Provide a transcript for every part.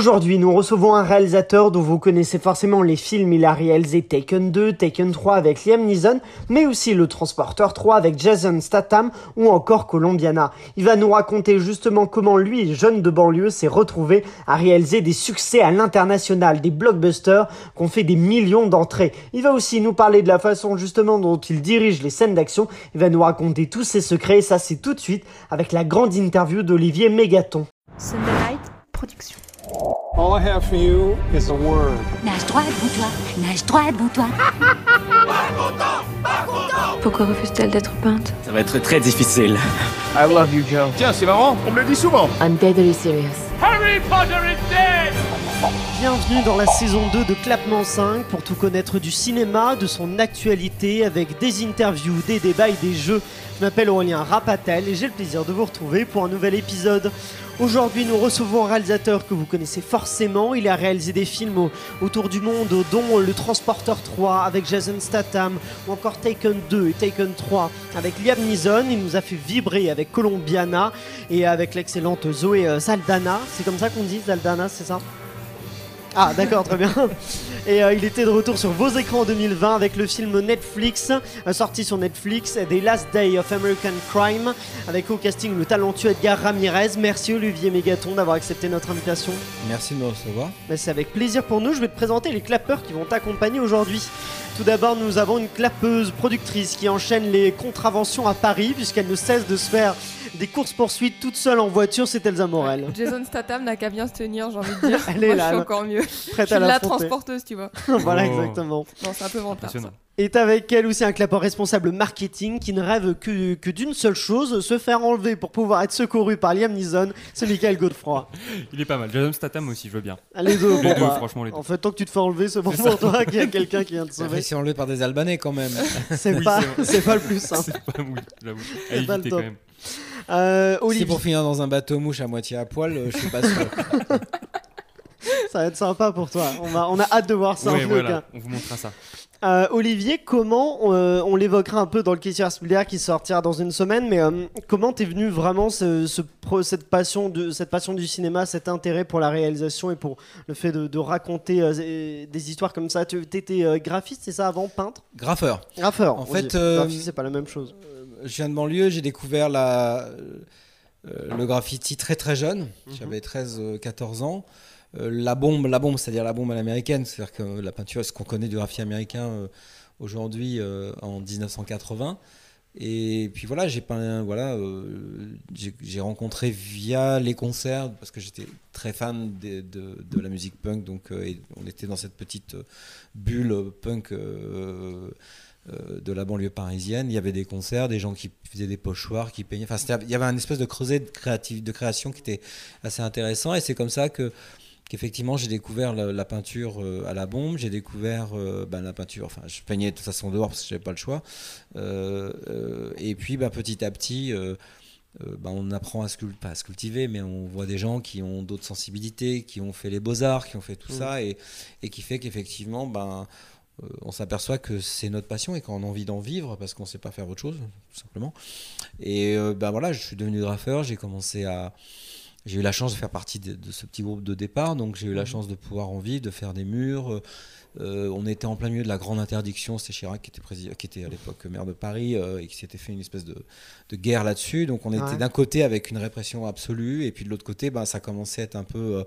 Aujourd'hui, nous recevons un réalisateur dont vous connaissez forcément les films. Il a réalisé Taken 2, Taken 3 avec Liam Neeson, mais aussi Le Transporteur 3 avec Jason Statham ou encore Colombiana. Il va nous raconter justement comment lui, jeune de banlieue, s'est retrouvé à réaliser des succès à l'international, des blockbusters qu'on fait des millions d'entrées. Il va aussi nous parler de la façon justement dont il dirige les scènes d'action. Il va nous raconter tous ses secrets et ça c'est tout de suite avec la grande interview d'Olivier Mégaton. All I have for you is a word. Nage droit devant toi, nage droit devant toi. Pourquoi refuse-t-elle d'être peinte? Ça va être très difficile. I love you, Joe. Tiens, c'est marrant, on me le dit souvent. I'm deadly serious. Bienvenue dans la saison 2 de Clapement 5 pour tout connaître du cinéma, de son actualité avec des interviews, des débats et des jeux. Je m'appelle Aurélien Rapatel et j'ai le plaisir de vous retrouver pour un nouvel épisode. Aujourd'hui, nous recevons un réalisateur que vous connaissez forcément. Il a réalisé des films au- autour du monde, dont Le Transporteur 3 avec Jason Statham, ou encore Taken 2 et Taken 3 avec Liam Neeson. Il nous a fait vibrer avec Colombiana et avec l'excellente Zoé euh, Saldana. C'est comme ça qu'on dit, Saldana, c'est ça? Ah d'accord, très bien. Et euh, il était de retour sur vos écrans en 2020 avec le film Netflix, euh, sorti sur Netflix, The Last Day of American Crime, avec au casting le talentueux Edgar Ramirez. Merci Olivier Mégaton d'avoir accepté notre invitation. Merci de me recevoir. Ben, C'est avec plaisir pour nous. Je vais te présenter les clappeurs qui vont t'accompagner aujourd'hui. Tout d'abord, nous avons une clappeuse productrice qui enchaîne les contraventions à Paris puisqu'elle ne cesse de se faire des courses-poursuites toute seule en voiture. C'est Elsa Morel. Jason Statham n'a qu'à bien se tenir, j'ai envie de dire. Elle est Moi, là, je suis là. encore mieux. Je Prête suis à la transporteuse, tu vois. voilà, Oh. exactement. Non, c'est un peu vantard. ça. Est avec elle aussi un clapeur responsable marketing qui ne rêve que, que d'une seule chose, se faire enlever pour pouvoir être secouru par Liam Neeson, c'est Michael Godefroy. Il est pas mal. Jason Statham aussi, je veux bien. Les deux, Les bon, deux, bah, franchement, les deux. En fait, tant que tu te fais enlever, c'est bon C'est pour toi qu'il y a quelqu'un qui vient te sauver. si enlevé par des Albanais quand même. C'est Oui, pas, c'est c'est pas le plus simple. C'est pas oui, j'avoue. À C'est pas le top. quand même. Euh, Si pour finir dans un bateau mouche à moitié à poil, euh, je suis pas sûr. Ça va être sympa pour toi. On, va, on a hâte de voir ça cas. voilà, on vous montrera ça. Euh, Olivier, comment euh, on l'évoquera un peu dans le questionnaire Spielberg qui sortira dans une semaine, mais euh, comment t'es venu vraiment ce, ce pro- cette passion de cette passion du cinéma, cet intérêt pour la réalisation et pour le fait de, de raconter euh, des histoires comme ça? Tu étais graphiste, c'est ça avant? Peintre? Graffeur. Graffeur. En fait, euh, graphiste c'est pas la même chose. Je viens de banlieue, j'ai découvert la, euh, le graffiti très très jeune. Mhm. J'avais 13-14 ans. Euh, la bombe, la bombe, c'est-à-dire la bombe à l'américaine, c'est-à-dire que la peinture, ce qu'on connaît du graffiti américain euh, aujourd'hui euh, en 1980. Et puis voilà, j'ai peint, voilà, j'ai rencontré via les concerts parce que j'étais très fan de, de- la musique punk, donc on était dans cette petite bulle punk de la banlieue parisienne. Il y avait des concerts, des gens qui faisaient des pochoirs, qui peignaient. Enfin, il y avait un espèce de creuset de, de création qui était assez intéressant. Et c'est comme ça que qu'effectivement j'ai découvert la, la peinture euh, à la bombe, j'ai découvert euh, ben, la peinture, enfin je peignais de toute façon dehors parce que j'avais pas le choix. Euh, et puis ben, petit à petit, ben, on apprend à se, cul- pas à se cultiver, mais on voit des gens qui ont d'autres sensibilités, qui ont fait les beaux-arts, qui ont fait tout Mm. ça, et, et qui fait qu'effectivement, ben, on s'aperçoit que c'est notre passion et qu'on a envie d'en vivre parce qu'on sait pas faire autre chose, tout simplement. Et ben voilà, je suis devenu graffeur, j'ai commencé à. J'ai eu la chance de faire partie de, de ce petit groupe de départ, donc j'ai eu la chance de pouvoir en vivre, de faire des murs. Euh, euh, on était en plein milieu de la grande interdiction, c'était Chirac qui était, président, qui était à l'époque maire de Paris euh, et qui s'était fait une espèce de, de guerre là-dessus. Donc on était Ouais. d'un côté avec une répression absolue et puis de l'autre côté, ben, ça commençait à être un peu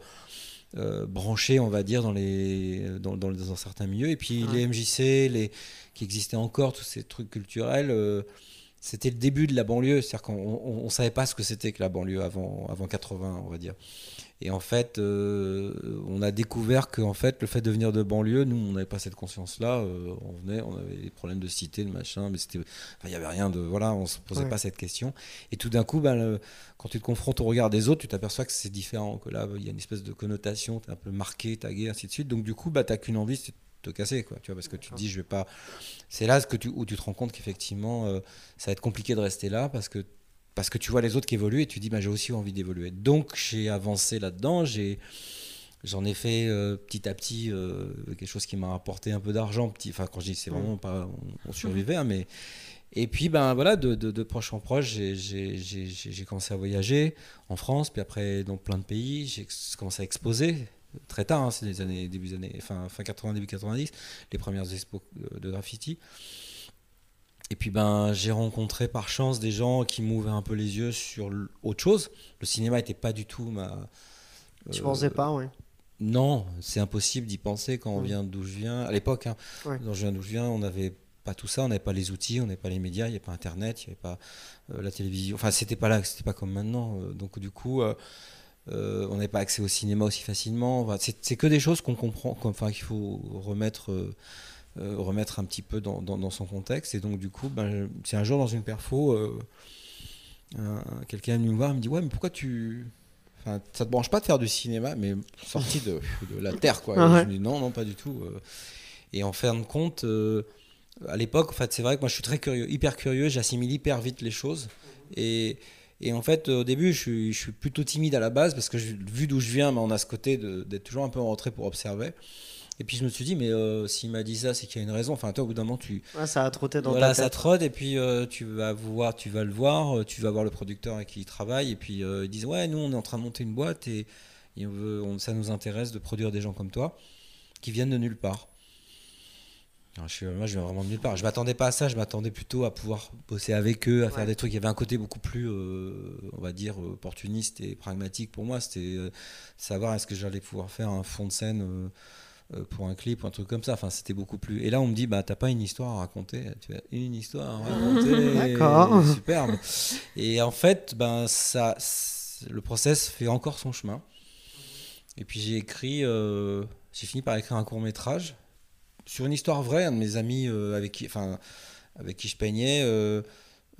euh, branché, on va dire, dans, les, dans, dans, dans certains milieux. Et puis Ouais. les MJC, les, qui existaient encore, tous ces trucs culturels, c'était le début de la banlieue. C'est-à-dire qu'on ne savait pas ce que c'était que la banlieue avant, avant 80, on va dire. Et en fait, euh, on a découvert que en fait, le fait de venir de banlieue, nous, on n'avait pas cette conscience-là. euh, on venait, on avait des problèmes de cité, de machin, mais c'était, enfin, il y avait rien de, voilà, on se posait Ouais. pas cette question. Et tout d'un coup, ben, le- quand tu te confrontes au regard des autres, tu t'aperçois que c'est différent, que là, il y a une espèce de connotation, tu es un peu marqué, tagué, ainsi de suite. Donc du coup, bah, tu qu'une envie, c'est te casser, quoi, tu vois, parce que tu te dis, je vais pas. C'est là ce que tu, où tu te rends compte qu'effectivement, euh, ça va être compliqué de rester là, parce que parce que tu vois les autres qui évoluent et tu dis bah, j'ai aussi envie d'évoluer. Donc j'ai avancé là-dedans, j'ai j'en ai fait euh, petit à petit euh, quelque chose qui m'a rapporté un peu d'argent, petit enfin quand je dis c'est vraiment pas on, on survivait hein, mais et puis ben voilà de, de, de proche en proche j'ai commencé à voyager en France puis après dans plein de pays, j'ai commencé à exposer très tard, hein, c'est les années, début des années, fin, fin 80, début 90, les premières expos de, de graffiti. Et puis ben, j'ai rencontré par chance des gens qui m'ouvraient un peu les yeux sur autre chose. Le cinéma n'était pas du tout ma. Tu euh, pensais pas, ouais. Non, c'est impossible d'y penser quand on vient d'où je viens. À l'époque, hein, Ouais. quand je viens d'où je viens, on n'avait pas tout ça, on n'avait pas les outils, on n'avait pas les médias, il n'y avait pas Internet, il n'y avait pas euh, la télévision. Enfin, c'était pas là, c'était pas comme maintenant. euh, donc du coup, euh, on n'avait pas accès au cinéma aussi facilement. Enfin, c'est que des choses qu'on comprend, enfin qu'il faut remettre. euh, euh, remettre un petit peu dans, dans- dans son contexte et donc du coup ben, c'est un jour dans une perfo euh, un- quelqu'un est venu me voir il me dit ouais mais pourquoi tu Enfin, ça te branche pas de faire du cinéma, mais sorti de, de la terre, quoi. Ah ouais. Je me dis non, non, pas du tout. Et en fin de compte, à l'époque, en fait, c'est vrai que moi, je suis très curieux, hyper curieux, j'assimile hyper vite les choses. Et, et en fait, au début, je suis, je suis plutôt timide à la base, parce que je- vu d'où je viens, ben, on a ce côté d'être toujours un peu en retrait pour observer. Et puis je me suis dit, mais euh, s'il m'a dit ça, c'est qu'il y a une raison. Enfin, toi, au bout d'un moment, tu, Ouais, ça a trotté dans voilà, ta ça tête. trotte et puis euh, tu vas voir, tu vas le voir, euh, tu vas voir le producteur avec qui il travaille et puis euh, ils disent ouais nous on est en train de monter une boîte et, et on veut, on- ça nous intéresse de produire des gens comme toi qui viennent de nulle part. Alors, je suis, moi je viens vraiment de nulle part. Je m'attendais pas à ça, je m'attendais plutôt à pouvoir bosser avec eux, à faire Ouais. des trucs. Il y avait un côté beaucoup plus, euh, on va dire, opportuniste et pragmatique pour moi. C'était euh, savoir est-ce que j'allais pouvoir faire un fond de scène. euh, euh, pour un clip ou un truc comme ça. Enfin, c'était beaucoup plus. Et là, on me dit, bah, t'as pas une histoire à raconter. Tu as une histoire à raconter. D'accord. Superbe. Et en fait, ben, ça, le process fait encore son chemin. Et puis j'ai écrit, euh, j'ai fini par écrire un court métrage sur une histoire vraie. Un de mes amis euh, avec qui, enfin, avec qui je peignais euh,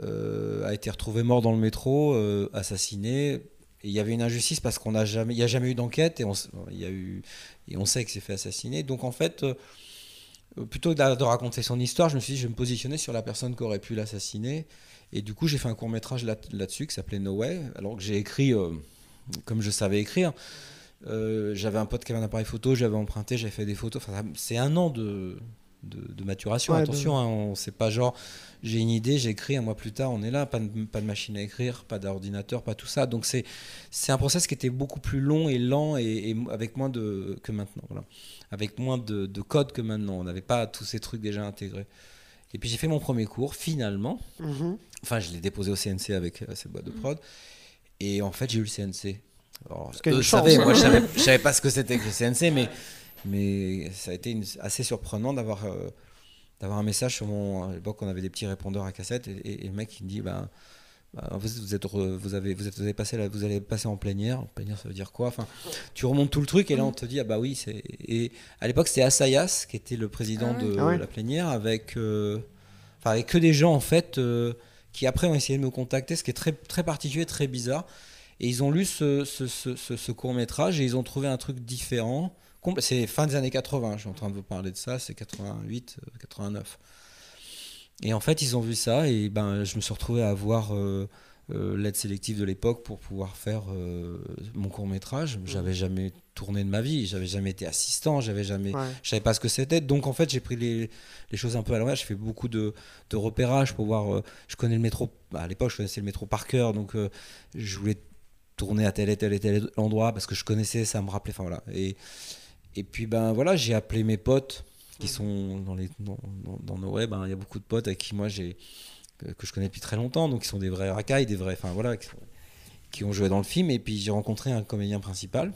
euh, a été retrouvé mort dans le métro, assassiné. Il y avait une injustice parce qu'on n'y a jamais eu d'enquête et on, sait qu'il s'est fait assassiner. Donc en fait, plutôt que de raconter son histoire, je me suis dit, je vais me positionner sur la personne qui aurait pu l'assassiner. Et du coup, j'ai fait un court métrage là- là-dessus qui s'appelait No Way, alors que j'ai écrit comme je savais écrire. Euh, j'avais un pote qui avait un appareil photo, j'avais emprunté, j'avais fait des photos. Enfin, c'est un an de, de, de maturation. Ouais, Attention, hein, on c'est pas genre j'ai une idée, j'écris un mois plus tard, on est là, pas de, pas de machine à écrire, pas d'ordinateur, pas tout ça. Donc c'est un process qui était beaucoup plus long et lent et, et avec moins de que maintenant. Voilà. Avec moins de, de code que maintenant. On n'avait pas tous ces trucs déjà intégrés. Et puis j'ai fait mon premier cours finalement. Mhm. Enfin, je l'ai déposé au CNC avec euh, cette boîte de prod. Et en fait, j'ai eu le CNC. Alors, eux savaient, hein. moi, je savais, je savais pas ce que c'était que le CNC, mais, mais ça a été une- assez surprenant d'avoir euh, d'avoir un message sur mon. À l'époque, on avait des petits répondeurs à cassette, et, et- et le mec, il me dit bah, bah, vous, vous, êtes, re- vous, avez, vous, êtes, vous, avez passé la- vous allez passer en plénière. En plénière, ça veut dire quoi? Enfin, Tu remontes tout le truc, et là, on te dit ah bah oui. c'est Et à l'époque, c'était Assayas qui était le président Ah ouais. de Ah ouais. la plénière, avec. euh, avec que des gens, en fait. euh, qui après ont essayé de me contacter, ce qui est très, très particulier, très bizarre. Et ils ont lu ce, ce, ce, ce- court métrage et ils ont trouvé un truc différent. C'est fin des années 80, je suis en train de vous parler de ça, c'est 88, euh, 89. Et en fait, ils ont vu ça et ben, je me suis retrouvé à avoir euh, euh, l'aide sélective de l'époque pour pouvoir faire euh, mon court métrage. J'avais jamais tourné de ma vie, j'avais jamais été assistant, j'avais jamais, Ouais. je savais pas ce que c'était. Donc en fait, j'ai pris les, les choses un peu à l'envers. J'ai fait beaucoup de, de repérage pour voir. euh, je connais le métro. bah, à l'époque, je connaissais le métro par cœur, donc euh, je voulais tourner à tel et tel et tel endroit parce que je connaissais, ça me rappelait. Enfin voilà. Et, et puis ben voilà, j'ai appelé mes potes qui sont dans les dans, dans, dans nos web. Il y a beaucoup de potes avec qui moi j'ai que, je connais depuis très longtemps, donc qui sont des vrais racailles, des vrais. Enfin voilà. Qui, ont joué dans le film et puis j'ai rencontré un comédien principal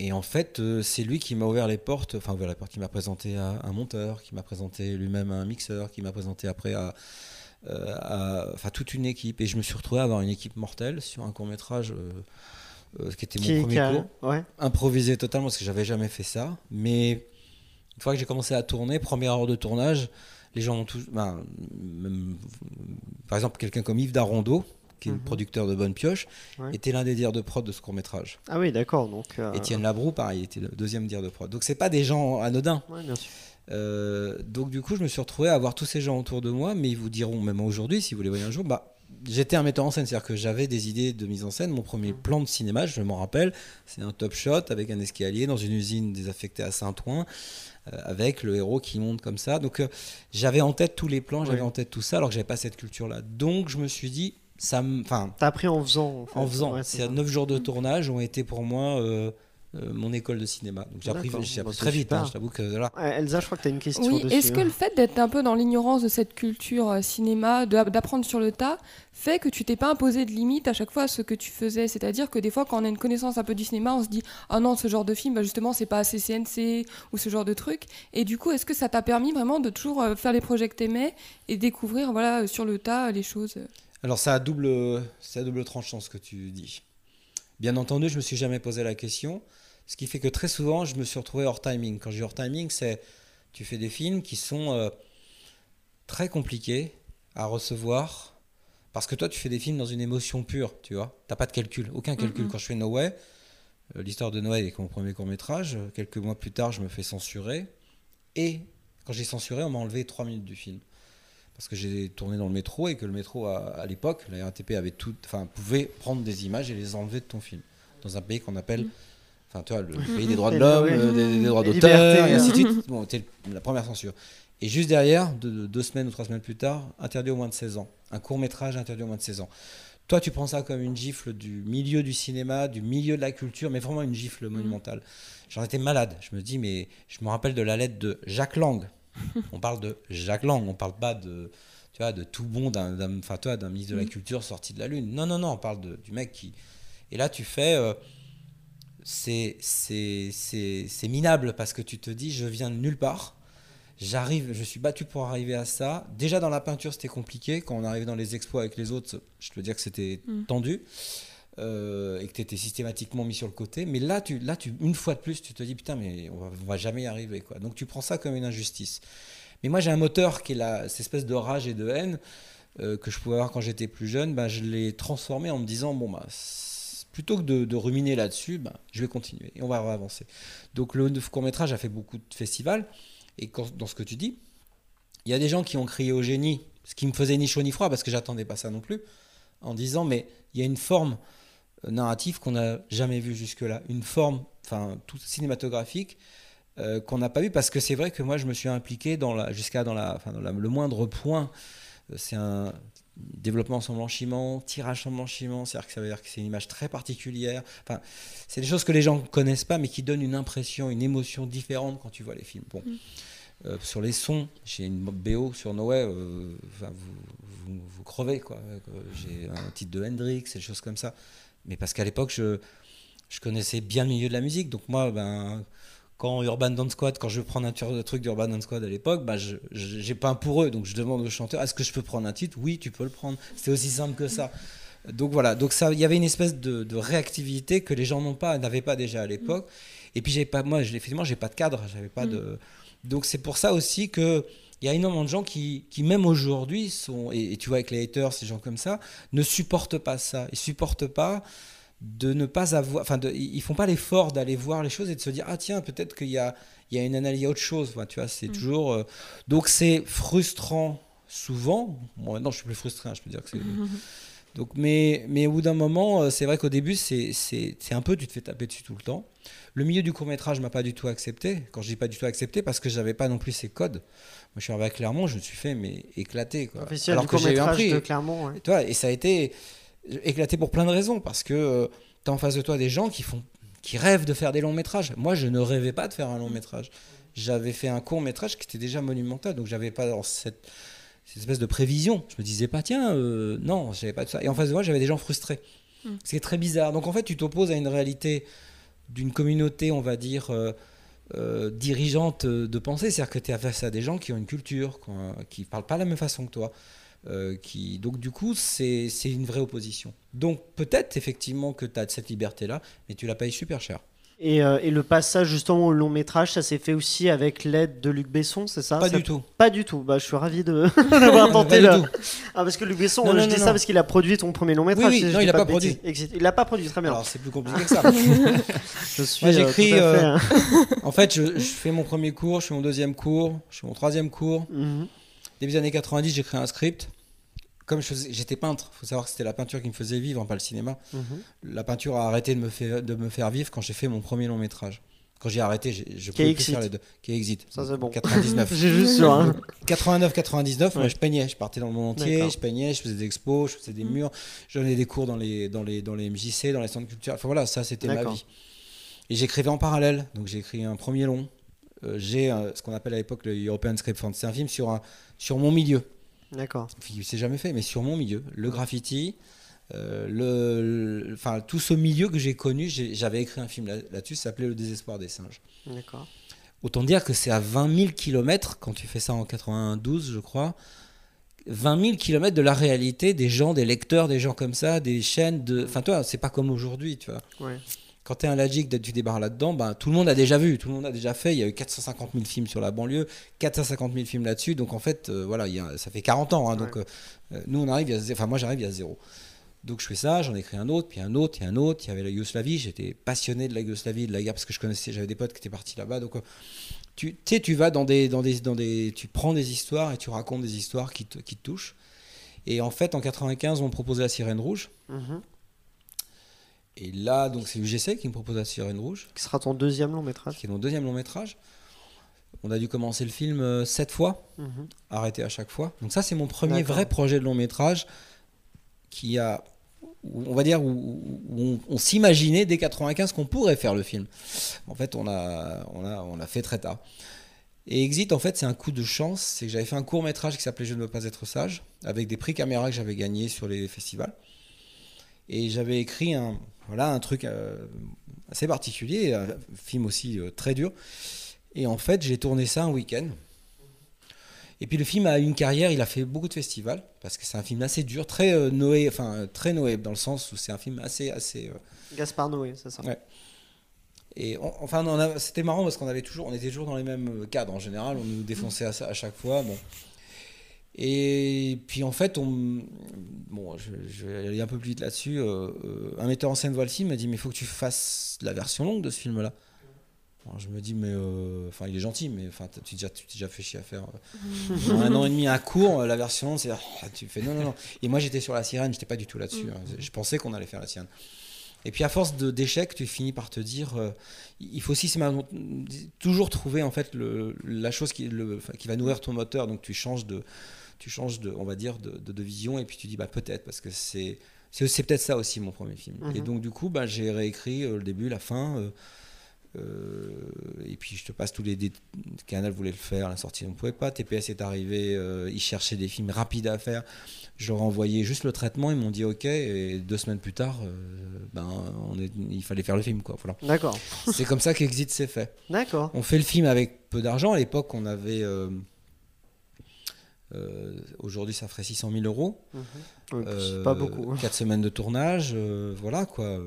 et en fait, euh, c'est lui qui m'a ouvert les portes, enfin ouvert les portes, qui m'a présenté à un monteur, qui m'a présenté lui-même à un mixeur, qui m'a présenté après à, à- enfin toute une équipe. Et je me suis retrouvé à avoir une équipe mortelle sur un court métrage euh, euh, qui était mon Qui, premier qui a- cours, ouais. improvisé totalement parce que j'avais jamais fait ça. Mais une fois que j'ai commencé à tourner, première heure de tournage, les gens ont tous, ben, même- par exemple quelqu'un comme Yves Darondo, qui est Mhm. producteur de Bonne Pioche, Ouais. était l'un des dires de prod de ce court métrage. Ah oui, d'accord. Donc. euh, Étienne Labroue, pareil, était le deuxième dire de prod. Donc c'est pas des gens anodins. ouais, bien sûr. Euh, donc du coup, je me suis retrouvé à avoir tous ces gens autour de moi, mais ils vous diront, même aujourd'hui, si vous les voyez un jour, bah, j'étais un metteur en scène, c'est-à-dire que j'avais des idées de mise en scène. Mon premier plan de cinéma, je m'en rappelle, c'est un top shot avec un escalier dans une usine désaffectée à Saint-Ouen, euh, avec le héros qui monte comme ça. Donc euh, j'avais en tête tous les plans, j'avais en tête tout ça, alors que j'avais pas cette culture-là. Donc je me suis dit, ça me... Enfin, T'as appris en faisant. fait. en faisant. Ouais, ça. 9 jours de tournage ont été pour moi euh, euh, mon école de cinéma. Donc j'ai appris, D'accord. j'ai appris très vite. hein, je t'avoue que voilà. Ouais, Elsa, je crois que tu as une question Oui, dessus. est-ce que hein. le fait d'être un peu dans l'ignorance de cette culture euh, cinéma, d'apprendre sur le tas, fait que tu t'es pas imposé de limite à chaque fois à ce que tu faisais? C'est-à-dire que des fois, quand on a une connaissance un peu du cinéma, on se dit Ah non, ce genre de film, bah, justement, c'est pas assez CNC ou ce genre de truc. Et du coup, est-ce que ça t'a permis vraiment de toujours euh, faire les projets que t'aimais et découvrir voilà, sur le tas les choses? Alors ça a double, c'est à double tranchant ce que tu dis. Bien entendu, je me suis jamais posé la question, ce qui fait que très souvent, je me suis retrouvé hors timing. Quand je dis hors timing, c'est tu fais des films qui sont euh, très compliqués à recevoir parce que toi, tu fais des films dans une émotion pure, tu vois. T'as pas de calcul, aucun calcul. Quand je fais No Way, euh, l'histoire de Noël est mon premier court métrage. euh, Quelques mois plus tard, je me fais censurer et quand j'ai censuré, on m'a enlevé 3 minutes du film parce que j'ai tourné dans le métro et que le métro à, à l'époque, la RATP avait tout, enfin pouvait prendre des images et les enlever de ton film dans un pays qu'on appelle, enfin tu vois, le pays des droits de l'homme, euh, des, des droits d'auteur, et ainsi de suite. Bon, c'était la première censure. Et juste derrière, deux, deux semaines ou trois semaines plus tard, interdit au moins de 16 ans. Un court métrage interdit au moins de 16 ans. Toi, tu prends ça comme une gifle du milieu du cinéma, du milieu de la culture, mais vraiment une gifle monumentale. J'en étais malade. Je me dis, mais je me rappelle de la lettre de Jacques Lang. On parle de Jacques Lang, on parle pas de, tu vois, de tout bon d'un, d'un- ministre de la Culture sorti de la Lune. Non, non, non, on parle de- du mec qui. Et là, tu fais. euh, c'est, c'est, c'est, c'est minable parce que tu te dis, je viens de nulle part. J'arrive, je suis battu pour arriver à ça. Déjà dans la peinture, c'était compliqué. Quand on arrivait dans les expos avec les autres, je peux dire que c'était Mm. tendu euh, et que tu étais systématiquement mis sur le côté. Mais là, tu, là tu, une fois de plus, tu te dis putain, mais on va, on va jamais y arriver. Quoi. Donc tu prends ça comme une injustice. Mais moi, j'ai un moteur qui est la, cette espèce de rage et de haine euh, que je pouvais avoir quand j'étais plus jeune. Ben, je l'ai transformé en me disant bon, bah, plutôt que de, ruminer là-dessus, ben, je vais continuer et on va avancer. Donc le court métrage a fait beaucoup de festivals. Et dans ce que tu dis, il y a des gens qui ont crié au génie, ce qui me faisait ni chaud ni froid parce que j'attendais pas ça non plus, en disant mais il y a une forme euh, narrative qu'on n'a jamais vue jusque-là, une forme, enfin tout cinématographique euh, qu'on n'a pas vue parce que c'est vrai que moi je me suis impliqué dans la, jusqu'à dans la, enfin, le moindre point. Euh, C'est un développement sans blanchiment, tirage sans blanchiment, c'est-à-dire que ça veut dire que c'est une image très particulière. Enfin, c'est des choses que les gens ne connaissent pas, mais qui donnent une impression, une émotion différente quand tu vois les films. Bon. Euh, sur les sons, j'ai une BO sur Noé, euh, enfin, vous, vous, vous crevez. quoi. J'ai un titre de Hendrix, des choses comme ça. Mais parce qu'à l'époque, je, je connaissais bien le milieu de la musique. Donc moi, ben, quand Urban Dance Squad, quand je veux prendre un truc d'Urban Dance Squad à l'époque, je je- j'ai pas un pour eux. Donc je demande au chanteur, est-ce que je peux prendre un titre? Oui, tu peux le prendre. C'est aussi simple que ça. Donc voilà, donc ça, il y avait une espèce de, de réactivité que les gens n'ont pas, n'avaient pas déjà à l'époque. Et puis j'ai pas, moi, je- effectivement, j'ai pas de cadre, j'avais pas de. Donc c'est pour ça aussi que il y a énormément de gens qui, qui même aujourd'hui sont, et, et tu vois avec les haters, ces gens comme ça, ne supportent pas ça. Ils supportent pas de ne pas avoir, enfin, de- ils font pas l'effort d'aller voir les choses et de se dire ah tiens peut-être qu'il y a, il y a une analyse, il y a autre chose. Enfin, tu vois, c'est toujours. euh, donc c'est frustrant souvent. Bon, maintenant je suis plus frustré, hein, je peux dire que c'est. Donc, mais, mais au bout d'un moment, euh, c'est vrai qu'au début, c'est c'est- c'est un peu, tu te fais taper dessus tout le temps. Le milieu du court métrage m'a pas du tout accepté. Quand je dis pas du tout accepté, parce que j'avais pas non plus ces codes. Moi, je suis arrivé à Clermont, je me suis fait mais éclater. Quoi. Officiel Alors du que j'ai eu un prix. de Clermont. ouais. Et, toi, et ça a été éclaté pour plein de raisons, parce que tu as en face de toi des gens qui, font, qui rêvent de faire des longs métrages. Moi, je ne rêvais pas de faire un long métrage. J'avais fait un court métrage qui était déjà monumental, donc j'avais pas dans cette, cette espèce de prévision. Je me disais pas, tiens, euh, non, j'avais pas de ça. Et en face de moi, j'avais des gens frustrés. C'est très bizarre. Donc en fait, tu t'opposes à une réalité d'une communauté, on va dire, euh, euh, dirigeante euh, de pensée. C'est-à-dire que tu es face à des gens qui ont une culture, qui ne parlent pas de la même façon que toi. Euh, qui... Donc du coup, c'est une vraie opposition. Donc peut-être effectivement que tu as cette liberté-là, mais tu la payes super cher. Et, euh, et le passage justement au long métrage, ça s'est fait aussi avec l'aide de Luc Besson, c'est ça? Pas Ça- du tout. Pas du tout. Bah, je suis ravi de d'avoir tenté Pas du le. Ah, parce que Luc Besson, Non, euh, non, je dis ça parce qu'il a produit ton premier long métrage. Oui, oui, non, il a de pas produit. Il a pas produit, très bien. Alors c'est plus compliqué que ça. je suis. Moi, j'écris, fait, hein. en fait, je, je fais mon premier cours, je fais mon deuxième cours, je fais mon troisième cours. Mhm. Début des années 90, j'écris un script. Comme j'étais peintre, faut savoir que c'était la peinture qui me faisait vivre, hein, pas le cinéma. Mhm. La peinture a arrêté de me faire, de me faire vivre quand j'ai fait mon premier long métrage. Quand j'ai arrêté, j'ai- je pouvais plus faire les deux. Qui Exit. Ça, c'est bon. 99. J'ai juste sur un. 89-99, moi Ouais. je peignais, je partais dans le monde entier, je peignais, je faisais des expos, je faisais des murs, je donnais des cours dans les, dans les, dans les MJC, dans les centres culturels. Enfin voilà, ça c'était ma vie. Et j'écrivais en parallèle. Donc j'ai écrit un premier long. Euh, j'ai euh, ce qu'on appelle à l'époque le European Script Fund. C'est un film sur, un, sur mon milieu. D'accord. Il s'est jamais fait, mais sur mon milieu. Le graffiti, euh, le, le- enfin, tout ce milieu que j'ai connu, j'avais écrit un film là- là-dessus, ça s'appelait Le désespoir des singes. D'accord. Autant dire que c'est à 20 000 km, quand tu fais ça en 92, je crois, 20 000 km de la réalité des gens, des lecteurs, des gens comme ça, des chaînes de. Enfin, toi, c'est pas comme aujourd'hui, tu vois. Ouais. Quand tu es un Lagic, tu débarres là-dedans, ben, tout le monde a déjà vu, tout le monde a déjà fait. Il y a eu 450 000 films sur la banlieue, 450 000 films là-dessus. Donc en fait, euh, voilà, il y a- ça fait 40 ans. hein, donc Ouais. euh, euh, nous, on arrive, enfin moi j'arrive, il y a zéro. Donc je fais ça, j'en écris un autre, puis un autre, puis un autre. Il y avait la Yougoslavie, j'étais passionné de la Yougoslavie, de la guerre, parce que je connaissais, j'avais des potes qui étaient partis là-bas. Donc euh, tu tu sais, tu vas dans des, dans, des, dans des. Tu prends des histoires et tu racontes des histoires qui te, qui te touchent. Et en fait, en 95, on me proposait la Sirène Rouge. Mhm. Et là, donc c'est UGC qui me propose la Sirène Rouge Qui sera ton deuxième long métrage qui est mon deuxième long métrage. On a dû commencer le film euh, sept fois, Mhm. arrêté à chaque fois. Donc ça, c'est mon premier vrai projet de long métrage qui a, on va dire, où, on, on s'imaginait dès 95 qu'on pourrait faire le film. En fait, on a, on a, on l'a fait très tard. Et Exit, en fait, c'est un coup de chance. C'est que j'avais fait un court métrage qui s'appelait Je ne veux pas être sage, avec des prix caméra que j'avais gagnés sur les festivals. Et j'avais écrit un, voilà, un truc euh, assez particulier, un film aussi euh, très dur. Et en fait, j'ai tourné ça un week-end. Et puis le film a eu une carrière, il a fait beaucoup de festivals, parce que c'est un film assez dur, très euh, Noé, enfin très Noé, dans le sens où c'est un film assez, assez. euh, Gaspard Noé, c'est ça Ouais. et on- enfin, c'était marrant parce qu'on avait toujours, on était toujours dans les mêmes cadres en général, on nous défonçait à, ça- à chaque fois. Bon. Et puis en fait, on, bon, je, vais aller un peu plus vite là-dessus. euh, euh, un metteur en scène voit le film, m'a dit mais il faut que tu fasses la version longue de ce film-là. Je me dis mais euh, enfin il est gentil mais enfin tu t'es déjà, déjà fait chier à faire un an et demi à court la version longue, c'est ah, tu fais non non non. Et moi j'étais sur la sirène, j'étais pas du tout là-dessus. hein. Je pensais qu'on allait faire la sirène. Et puis à force d'échecs, tu finis par te dire, il faut systématiquement toujours trouver en fait le, la chose qui, le- qui va nourrir ton moteur. Donc tu changes de, tu changes de, on va dire, de, de- de vision et puis tu dis bah peut-être parce que c'est, c'est, c'est peut-être ça aussi mon premier film. Mhm. Et donc du coup, bah, j'ai réécrit euh, le début, la fin. euh, euh, et puis je te passe tous les dé- Canal voulait le faire, la sortie on ne pouvait pas. TPS est arrivé, ils cherchaient des films rapides à faire. Je leur ai envoyé juste le traitement, ils m'ont dit ok. Et deux semaines plus tard, ben on est, il fallait faire le film quoi. Voilà. D'accord. C'est comme ça qu'Exit s'est fait. D'accord. On fait le film avec peu d'argent. À l'époque, on avait. Euh, Aujourd'hui, ça ferait 600 000 euros. Mhm. Ouais, Euh, pas beaucoup. hein. 4 semaines de tournage, euh, voilà quoi.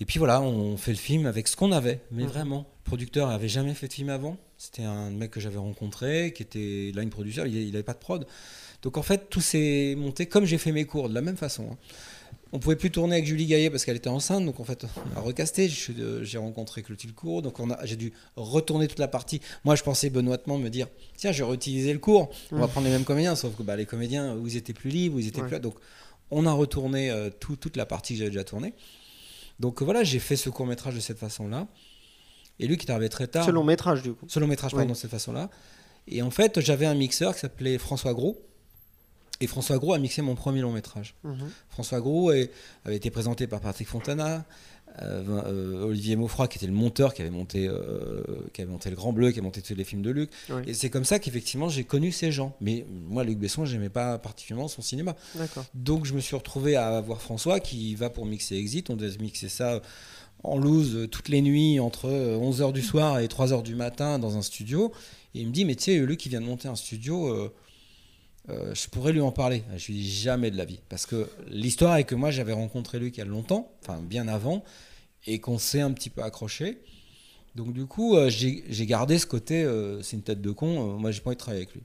Et puis voilà, on fait le film avec ce qu'on avait, mais Mhm. vraiment. Le producteur n'avait jamais fait de film avant. C'était un mec que j'avais rencontré, qui était line producer, il n'avait pas de prod. Donc en fait, tout s'est monté comme j'ai fait mes cours, de la même façon. hein. On pouvait plus tourner avec Julie Gaillet parce qu'elle était enceinte, donc en fait, on a recasté. J'ai rencontré Clotilde Cour, donc j'ai dû retourner toute la partie. Moi, je pensais benoîtement me dire tiens, je vais réutiliser le cours, on va Mhm. prendre les mêmes comédiens, sauf que bah, les comédiens, où ils étaient plus libres, où ils étaient Ouais. plus là. Donc on a retourné euh, tout- toute la partie que j'avais déjà tournée. Donc voilà, j'ai fait ce court métrage de cette façon-là. Et lui qui est arrivé très tard. Ce long métrage, du coup. Ce long métrage, pardon, de cette façon-là. Et en fait, j'avais un mixeur qui s'appelait François Gros. Et François Gros a mixé mon premier long métrage. Mhm. François Gros est- avait été présenté par Patrick Fontana, euh, euh, Olivier Maufroy qui était le monteur, qui avait monté, euh, qui avait monté Le Grand Bleu, qui a monté tous les films de Luc. Oui. Et c'est comme ça qu'effectivement j'ai connu ces gens. Mais moi, Luc Besson, j'aimais pas particulièrement son cinéma. Donc je me suis retrouvé à voir François qui va pour mixer Exit. On devait mixer ça en loose toutes les nuits entre 11h du soir et 3h du matin dans un studio. Et il me dit, mais tu sais, Luc qui vient de monter un studio, euh, je pourrais lui en parler. Je lui dis jamais de la vie. Parce que l'histoire est que moi j'avais rencontré Luc il y a longtemps, enfin bien avant, et qu'on s'est un petit peu accroché. Donc du coup, euh, j'ai gardé ce côté, euh, c'est une tête de con, moi j'ai pas envie de travailler avec lui.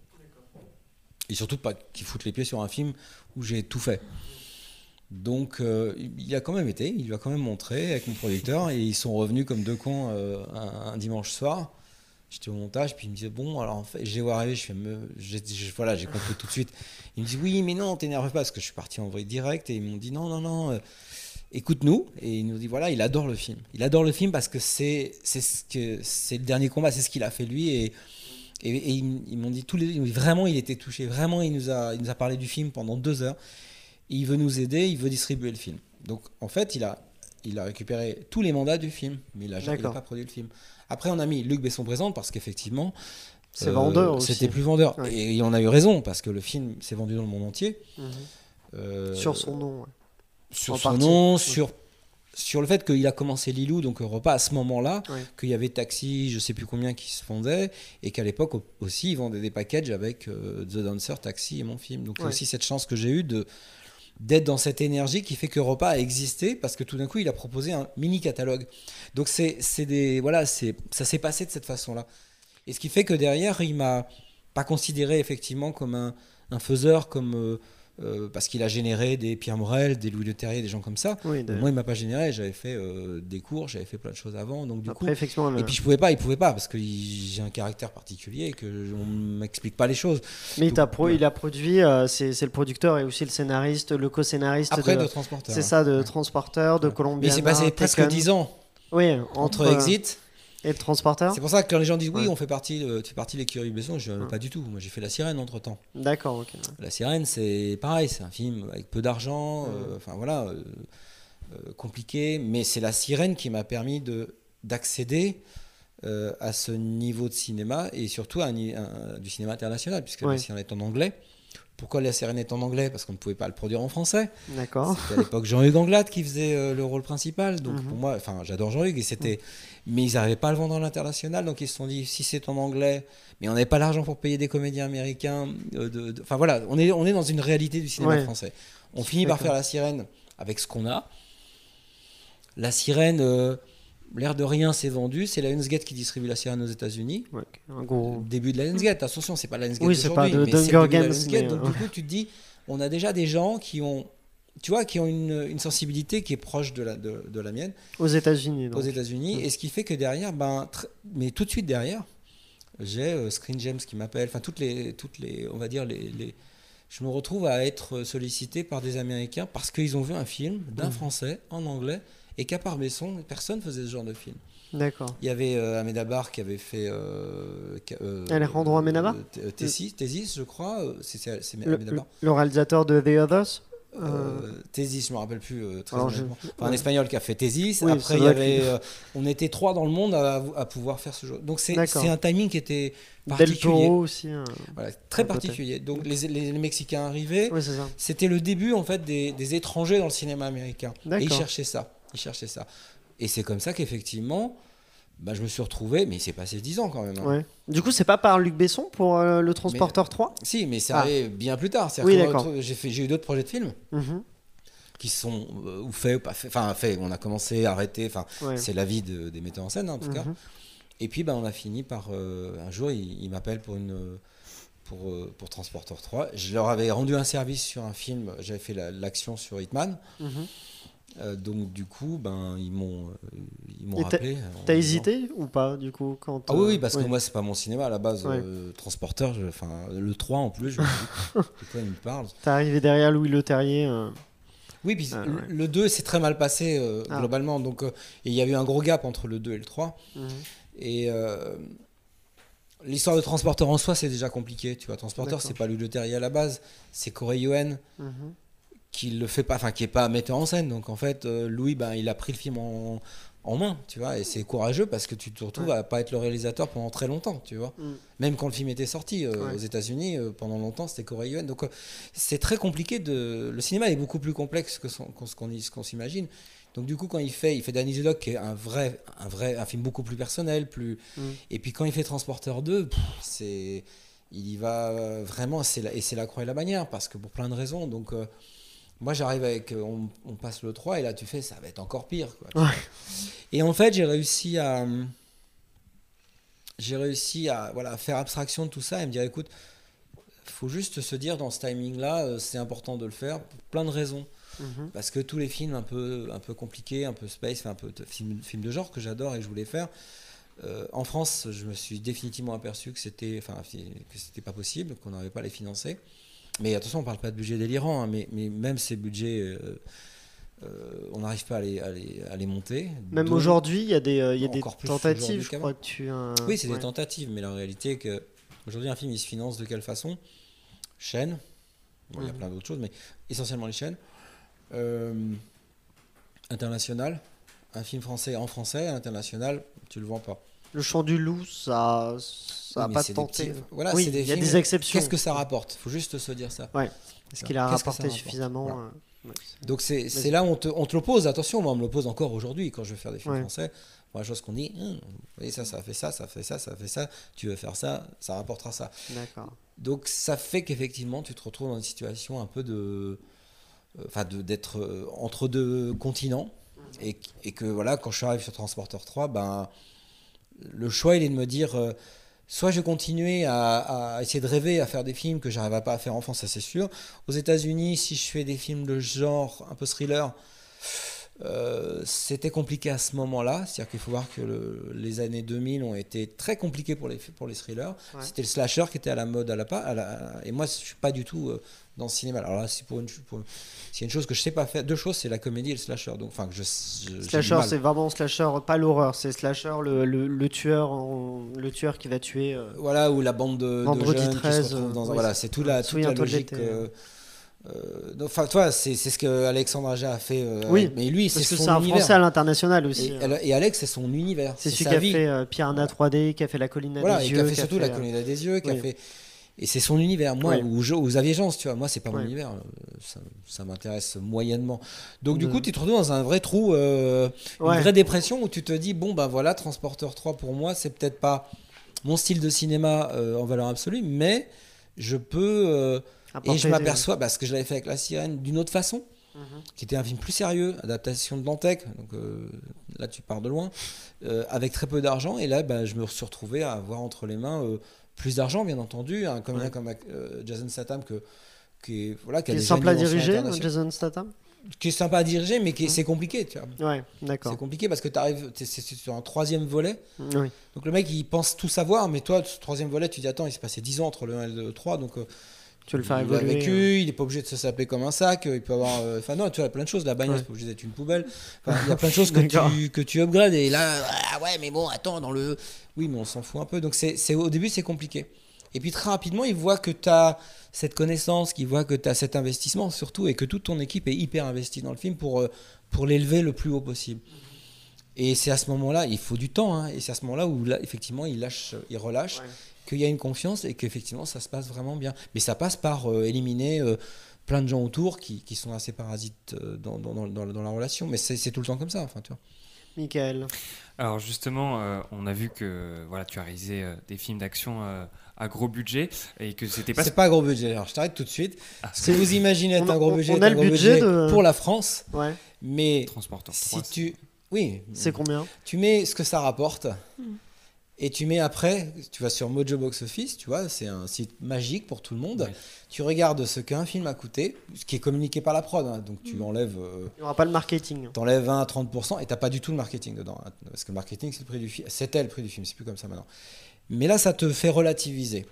Et surtout pas qu'il foute les pieds sur un film où j'ai tout fait. Donc il a quand même été, il lui a quand même montré avec mon producteur, et ils sont revenus comme deux cons un dimanche soir. J'étais au montage, puis il me disait bon alors en fait, j'ai vu arriver, je fais me, voilà, j'ai compris tout de suite. Il me dit oui mais non, t'énerve pas parce que je suis parti en vrai direct et ils m'ont dit non non non, euh, écoute-nous et il nous dit voilà il adore le film, il adore le film parce que c'est c'est ce que c'est le dernier combat, c'est ce qu'il a fait lui et et, et ils, ils m'ont dit tous les vraiment il était touché, vraiment il nous a il nous a parlé du film pendant deux heures. Et il veut nous aider, il veut distribuer le film. Donc en fait il a il a récupéré tous les mandats du film, mais il n'a pas produit le film. Après, on a mis Luc Besson présente parce qu'effectivement, C'est euh, vendeur. C'était plus vendeur. Ouais. Et on a eu raison parce que le film s'est vendu dans le monde entier. Mhm. Euh, Sur son nom. ouais. sur en son partie. nom, sur sur le fait qu'il a commencé Lilou, donc Europa à ce moment-là, qu'il y avait Taxi, je sais plus combien qui se vendaient, et qu'à l'époque au- aussi ils vendaient des packages avec euh, The Dancer, Taxi et mon film. Donc aussi cette chance que j'ai eue de d'être dans cette énergie qui fait que Europa a existé parce que tout d'un coup il a proposé un mini catalogue. Donc c'est c'est des voilà c'est ça s'est passé de cette façon-là. Et ce qui fait que derrière il m'a pas considéré effectivement comme un, un faiseur comme euh, euh, parce qu'il a généré des Pierre Morel, des Louis Le Terrier, des gens comme ça. Oui, de- Moi, il m'a pas généré. J'avais fait euh, des cours, j'avais fait plein de choses avant. Donc du Après, coup, effectivement, le- et puis je pouvais pas, il pouvait pas parce que j'ai un caractère particulier et que je- on m'explique pas les choses. mais il, pro- ouais. a produit, euh, c'est c'est le producteur et aussi le scénariste, le co-scénariste Après de. de transporteur. C'est hein. ça, de Transporteur, de Mais Colombiana. il s'est passé presque Taken. 10 ans Oui, entre, entre, Exit. Et le Transporteur. C'est pour ça que quand les gens disent oui, Ouais. on fait partie, tu fais partie de l'écurie Besson, je Ouais. pas du tout. Moi, j'ai fait La Sirène entre temps. D'accord, ok. La Sirène, c'est pareil, c'est un film avec peu d'argent, euh, enfin voilà, euh, euh, compliqué, mais c'est La Sirène qui m'a permis de d'accéder à ce niveau de cinéma et surtout à un ni- un- du cinéma international, puisque. La Sirène est en anglais. Pourquoi La Sirène est en anglais Parce qu'on ne pouvait pas le produire en français. D'accord. C'était à l'époque Jean-Hugues Anglade qui faisait euh, le rôle principal. Donc Mhm. pour moi, enfin j'adore Jean-Hugues c'était, mais ils n'arrivaient pas à le vendre à l'international. Donc ils se sont dit si c'est en anglais, mais on n'avait pas l'argent pour payer des comédiens américains. euh, de- de- Enfin voilà, on est on est dans une réalité du cinéma Ouais. français. On finit par faire la sirène avec ce qu'on a. La sirène, euh, l'air de rien, c'est vendu. C'est Lionsgate qui distribue la sirène aux États-Unis. Ouais. Un gros. Début de la Lionsgate, attention, c'est pas la Lionsgate Oui, c'est pas de Hunger la Games, mais, donc euh, du coup, tu te dis, on a déjà des gens qui ont, tu vois, qui ont une, une sensibilité qui est proche de la, de, de la mienne Aux États-Unis. aux États-Unis, et ce qui fait que derrière, ben, tr- mais tout de suite derrière, j'ai euh, Screen Gems qui m'appelle, enfin toutes les, toutes les, on va dire les, les- je me retrouve à être sollicité par des Américains parce qu'ils ont vu un film d'un Mm. Français en anglais et qu'à part Besson, personne faisait ce genre de film. D'accord. Il y avait euh, Amenabar qui avait fait. Euh, euh, Alejandro Amenabar euh, Thésis, Thésis, je crois. euh, C'est c'est Le, réalisateur de The Others euh, Thésis, je me rappelle plus très alors, je-. Enfin, un espagnol qui a fait Thésis. Oui, Après, il y avait, on était trois dans le monde à, à pouvoir faire ce jeu. Donc c'est un timing qui était Del particulier. Toro aussi. hein. Voilà, très particulier. Donc les, les- les Mexicains arrivaient. Oui. C'était le début en fait des, des étrangers dans le cinéma américain. Et ils cherchaient ça. Ils cherchaient ça. Et c'est comme ça qu'effectivement, bah, je me suis retrouvé. Mais il s'est passé 10 ans quand même. hein. Ouais. Du coup, c'est pas par Luc Besson pour euh, le Transporteur 3 Si, mais c'est Ah. bien plus tard. Oui, J'ai eu d'autres projets de films Mhm. qui sont euh, ou faits ou pas faits. Enfin, faits. On a commencé, arrêté. Enfin, Ouais. c'est la vie de- des metteurs en scène hein, en tout cas. Mhm. Et puis, bah, on a fini par euh, un jour, il, il m'appelle pour une pour, pour Transporteur 3. Je leur avais rendu un service sur un film. J'avais fait la- l'action sur Hitman. Mhm. Euh, donc du coup, ben ils m'ont euh, ils m'ont rappelé. T'as hésité ou pas, du coup quand, Ah oui, euh, oui, parce ouais. que moi c'est pas mon cinéma à la base. Ouais. euh, transporteur, enfin le 3 en plus. Je me dis, quoi il me parle T'es arrivé derrière Louis Leterrier. euh, Oui, puis Ah, le- ouais. le 2 c'est très mal passé euh, Ah. globalement. Donc euh, il y a eu un gros gap entre le 2 et le 3. mhm. Et euh, l'histoire de transporteur en soi c'est déjà compliqué. Tu vois, transporteur c'est pas lui le terrier à la base, c'est Corey Yuen. Mhm. Qui le fait pas, enfin qui est pas metteur en scène. Donc en fait, euh, Louis, ben, il a pris le film en, en main, tu vois, et c'est courageux parce que tu te retrouves à pas être le réalisateur pendant très longtemps, tu vois. Mm. Même quand le film était sorti euh, Ouais. aux États-Unis, euh, pendant longtemps, c'était Corey Yuen. Donc euh, c'est très compliqué de. Le cinéma est beaucoup plus complexe que son- ce qu'on s'imagine. Donc du coup, quand il fait, il fait Danny the Dog, qui est un vrai, un vrai, un film beaucoup plus personnel, plus. Mm. Et puis quand il fait Transporteur 2, pff, c'est, il y va vraiment, c'est la, et c'est la croix et la bannière parce que pour plein de raisons. Donc moi j'arrive avec, euh, on, on passe le 3 et là tu fais, ça va être encore pire. Quoi. Ouais. Et en fait j'ai réussi à, j'ai réussi à, voilà, faire abstraction de tout ça et me dire, écoute, faut juste se dire dans ce timing-là, euh, c'est important de le faire pour plein de raisons. Mhm. Parce que tous les films un peu, un peu compliqués, un peu space, un peu films film de genre que j'adore et que je voulais faire, euh, en France, je me suis définitivement aperçu que c'était, enfin, que c'était pas possible, qu'on n'arrivait pas à les financer. Mais attention, on parle pas de budget délirant, hein, mais, mais même ces budgets, euh, euh, on n'arrive pas à les, à les, à les monter. Même Donc- aujourd'hui, il y a des, euh, y a des tentatives, aujourd'hui je qu'avant. crois que tu. Oui, c'est ouais. des tentatives, mais la réalité est que aujourd'hui un film il se finance de quelle façon? Chaîne. Bon, il y a Mhm. plein d'autres choses, mais essentiellement les chaînes. International. Un film français en français, international, tu le vends pas. Le chant du loup, ça, ça Oui, a mais pas tenté. petits- Voilà, oui, il y a des exceptions. Qu'est-ce que ça rapporte? Faut juste se dire ça. Est-ce qu'il a rapporté suffisamment Voilà. euh, ouais, Donc c'est là où on te, on te l'oppose. Attention, moi on me l'oppose encore aujourd'hui quand je veux faire des films Ouais. français. Moi, la chose qu'on dit, Hum, vous voyez ça, ça fait ça, ça fait ça, ça fait ça. Tu veux faire ça, ça rapportera ça. D'accord. Donc ça fait qu'effectivement tu te retrouves dans une situation un peu de, euh, enfin de d'être euh, entre deux continents et, et que voilà quand je suis arrivé sur Transporter 3, ben le choix il est de me dire euh, soit je vais continuer à, essayer de rêver à faire des films que j'arriverai pas à faire en France, ça c'est sûr. Aux États-Unis, si je fais des films de genre un peu thriller. Euh, c'était compliqué à ce moment-là, c'est-à-dire qu'il faut voir que le- les années 2000 ont été très compliquées pour les, pour les thrillers. Ouais. C'était le slasher qui était à la mode à la, à la- et moi je suis pas du tout euh, dans le cinéma. Alors là, c'est pour une, pour- y a une chose que je sais pas faire, deux choses, c'est la comédie et le slasher. Donc, enfin, je, je- Slasher, c'est vraiment slasher, pas l'horreur, c'est slasher, le, le, le tueur, en- le tueur qui va tuer. euh, Voilà, ou la bande de, de Vendredi jeunes 13, qui se retrouvent dans un- euh, voilà, c'est tout la, toute la logique. Euh, donc, Enfin, toi, c'est ce que Alexandre Aja a fait. euh, Oui, mais lui, c'est Parce que son c'est un univers. français à l'international aussi. Et, hein. et Alex, c'est son univers. C'est celui qui a vie. fait euh, Piranha 3D, qui a fait La colline à Voilà, des et yeux. qui a fait a surtout la fait, euh, colline des yeux, qui a fait. Et c'est son univers. Moi, ou, je, ou Xavier Jean, tu vois, moi, c'est pas mon univers. euh, Ça, ça m'intéresse moyennement. Donc, du De- coup, tu te retrouves dans un vrai trou, Ouais. une vraie dépression où tu te dis, bon, ben voilà, Transporteur 3 pour moi, c'est peut-être pas mon style de cinéma en valeur absolue, mais je peux. Et je m'aperçois, parce que je l'avais fait avec La Sirène, d'une autre façon, Mhm. qui était un film plus sérieux, adaptation de Dantec, donc euh, là tu pars de loin, euh, avec très peu d'argent, et là bah, je me suis retrouvé à avoir entre les mains euh, plus d'argent, bien entendu, un comédien Ouais. comme Jason Statham, que, qui est, voilà, qui a est simple à diriger, Jason Statham qui est sympa à diriger, mais qui Mhm. c'est compliqué, tu vois. Ouais, d'accord. C'est compliqué parce que tu arrives, c'est c'est sur un troisième volet, Oui. donc le mec il pense tout savoir, mais toi, ce troisième volet, tu dis attends, il s'est passé 10 ans entre le 1 et le 3, donc euh, Tu veux le faire il a évoluer. vécu, euh. il n'est pas obligé de se saper comme un sac, euh, il peut avoir. euh, Enfin, non, tu vois, il y a plein de choses. La bagnole, Ouais. c'est pas obligé d'être une poubelle. Il y a plein de choses que tu, que tu upgrades. Et là, ah ouais, mais bon, attends, dans le. Oui, mais on s'en fout un peu. Donc, c'est, c'est- au début, c'est compliqué. Et puis, très rapidement, il voit que tu as cette connaissance, qu'il voit que tu as cet investissement, surtout, et que toute ton équipe est hyper investie dans le film pour, euh, pour l'élever le plus haut possible. Et c'est à ce moment-là, il faut du temps, hein, et c'est à ce moment-là où, là, effectivement, il lâche, il relâche, Ouais. Qu'il y a une confiance et qu'effectivement, ça se passe vraiment bien. Mais ça passe par euh, éliminer euh, plein de gens autour qui, qui sont assez parasites euh, dans, dans, dans, dans- dans la relation. Mais c'est tout le temps comme ça, enfin, tu vois. Michael. Alors justement, euh, on a vu que voilà, tu as réalisé euh, des films d'action euh, à gros budget et que c'était pas. C'est pas gros budget. Alors, je t'arrête tout de suite. Ah, que vous imaginez être On un gros budget, on a un le gros budget de- pour la France. Ouais. Mais Transporteur si 3. tu... Oui, C'est combien? Tu mets ce que ça rapporte Hmm. Et tu mets après, tu vas sur Mojo Box Office, tu vois, c'est un site magique pour tout le monde. Ouais. Tu regardes ce qu'un film a coûté, ce qui est communiqué par la prod, hein. donc tu enlèves, euh, Il n'y aura pas le marketing. t'enlèves 20 à 30% et t'as pas du tout le marketing dedans, hein. parce que le marketing c'est le prix du film, c'était le prix du film, c'est plus comme ça maintenant. Mais là, ça te fait relativiser.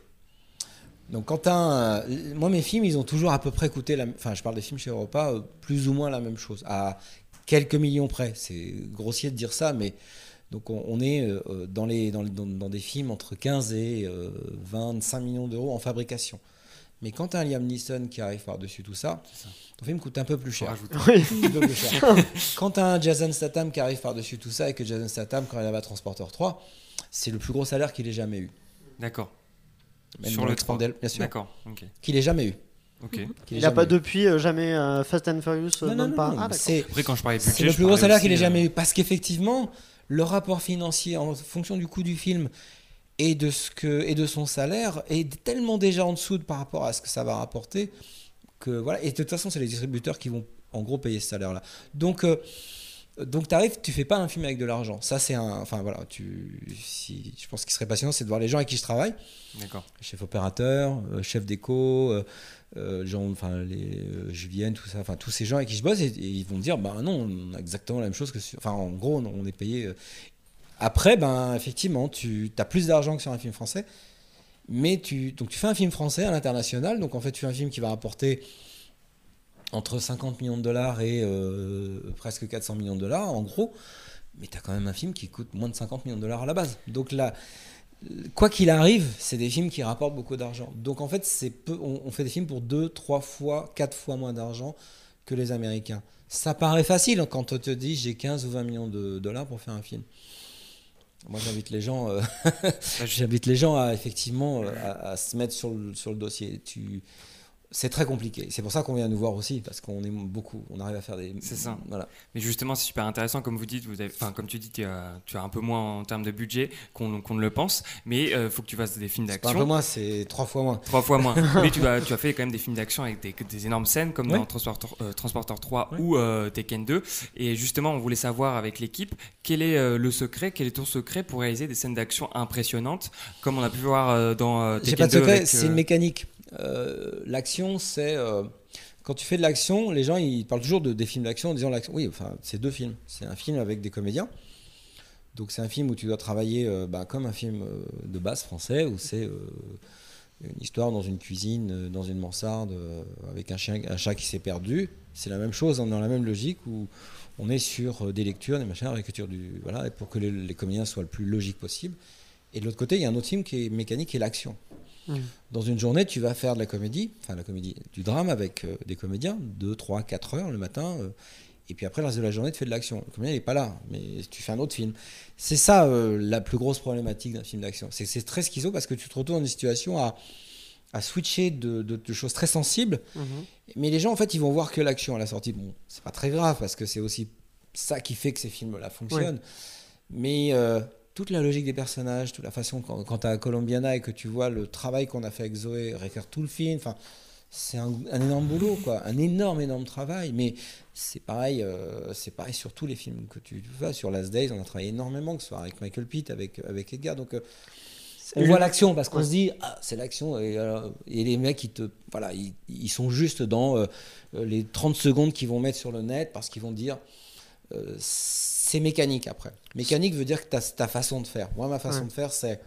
Donc quand un- moi mes films, ils ont toujours à peu près coûté, la... enfin je parle des films chez Europa, euh, plus ou moins la même chose, à quelques millions près. C'est grossier de dire ça, mais donc on, on est euh, dans, les, dans, les- dans- dans des films entre 15 et euh, 25 millions d'euros en fabrication. Mais quand tu as un Liam Neeson qui arrive par-dessus tout ça, ton film coûte un peu plus cher. rajouter. Oui. Un peu plus cher. quand tu as un Jason Statham qui arrive par-dessus tout ça et que Jason Statham, quand il avait à Transporteur 3, c'est le plus gros salaire qu'il ait jamais eu. D'accord. Sur le Expandel, bien sûr. D'accord. Ok. Qu'il ait jamais eu. Ok. Qu'il ait Il n'a pas eu. depuis euh, jamais euh, Fast and Furious, euh, Non, non, même non, pas. non, Ah, c'est Après, quand je parlais de budget, C'est le plus gros salaire qu'il ait euh, jamais eu. Parce qu'effectivement, le rapport financier en fonction du coût du film et de, ce que, et de son salaire est tellement déjà en dessous de, par rapport à ce que ça va rapporter que voilà. Et de toute façon, c'est les distributeurs qui vont en gros payer ce salaire-là. Donc, euh, donc tu arrives, tu fais pas un film avec de l'argent. Ça, c'est un. Enfin voilà, tu, si, je pense qu'il serait passionnant, c'est de voir les gens avec qui je travaille D'accord. chef opérateur, euh, chef d'éco, euh, euh, gens, enfin les euh, Julienne, tout ça, enfin tous ces gens avec qui je bosse, ils vont me dire, ben non, on a exactement la même chose que, sur- enfin en gros, on, on est payé. euh. Après, ben effectivement, tu as plus d'argent que sur un film français, mais tu, donc tu fais un film français à l'international, donc en fait tu fais un film qui va rapporter entre 50 millions de dollars et euh, presque 400 millions de dollars, en gros, mais tu as quand même un film qui coûte moins de 50 millions de dollars à la base. Donc là, quoi qu'il arrive, c'est des films qui rapportent beaucoup d'argent. Donc en fait, c'est peu, on, fait des films pour deux, trois fois, quatre fois moins d'argent que les Américains. Ça paraît facile quand on te dit j'ai 15 ou 20 millions de dollars pour faire un film. Moi, j'invite les gens, euh, j'invite les gens à effectivement euh, à se mettre sur le, sur le dossier. Tu, c'est très compliqué. C'est pour ça qu'on vient nous voir aussi, parce qu'on est beaucoup, on arrive à faire des. C'est ça. Voilà. Mais justement, c'est super intéressant, comme vous dites, vous avez, enfin, comme tu dis, tu as, tu as un peu moins en termes de budget qu'on ne le pense, mais il euh, faut que tu fasses des films pas un peu d'action. moins, c'est trois fois moins. Trois fois moins. mais tu as, tu as fait quand même des films d'action avec des, des énormes scènes, comme dans Transporter, euh, Transporter 3 Ouais. ou euh, Tekken 2. Et justement, on voulait savoir avec l'équipe quel est euh, le secret, quel est ton secret pour réaliser des scènes d'action impressionnantes, comme on a pu voir euh, dans Tekken pas de 2 secret, avec, c'est une mécanique. Euh, l'action, c'est euh, quand tu fais de l'action, les gens ils parlent toujours de, des films d'action en disant l'action. Oui, enfin, c'est deux films. C'est un film avec des comédiens. Donc c'est un film où tu dois travailler euh, bah, comme un film de base français, où c'est une histoire dans une cuisine, dans une mansarde, avec un, chat qui s'est perdu. C'est la même chose, on est dans la même logique où on est sur des lectures, des machins, l'écriture du voilà, pour que les, les comédiens soient le plus logique possible. Et de l'autre côté, il y a un autre film qui est mécanique, qui est l'action. Dans une journée, tu vas faire de la comédie, enfin la comédie, du drame avec euh, des comédiens, 2, 3, 4 heures le matin, euh, et puis après, le reste de la journée, tu fais de l'action. Le comédien n'est pas là, mais tu fais un autre film. C'est ça euh, la plus grosse problématique d'un film d'action. C'est que c'est très schizo parce que tu te retrouves dans une situation à, à switcher de, de- de choses très sensibles, Mhm. mais les gens, en fait, ils vont voir que l'action à la sortie. Bon, c'est pas très grave parce que c'est aussi ça qui fait que ces films-là fonctionnent. Mais toute la logique des personnages, toute la façon, quand, quand tu as Colombiana et que tu vois le travail qu'on a fait avec Zoé, réécrire tout le film, enfin, c'est un, un énorme boulot, quoi. Un énorme, énorme travail. Mais c'est pareil, euh, c'est pareil sur tous les films que tu vois. Sur Last Days, on a travaillé énormément, que ce soit avec Michael Pitt, avec, avec Edgar. Donc, euh, on voit l'action parce qu'on Ouais. se dit, ah, c'est l'action. Et, euh, et les mecs, ils, te, voilà, ils, ils sont juste dans euh, les 30 secondes qu'ils vont mettre sur le net parce qu'ils vont dire, euh, c'est mécanique après. Mécanique veut dire que tu as ta façon de faire. Moi, ma façon Ouais. de faire, c'est.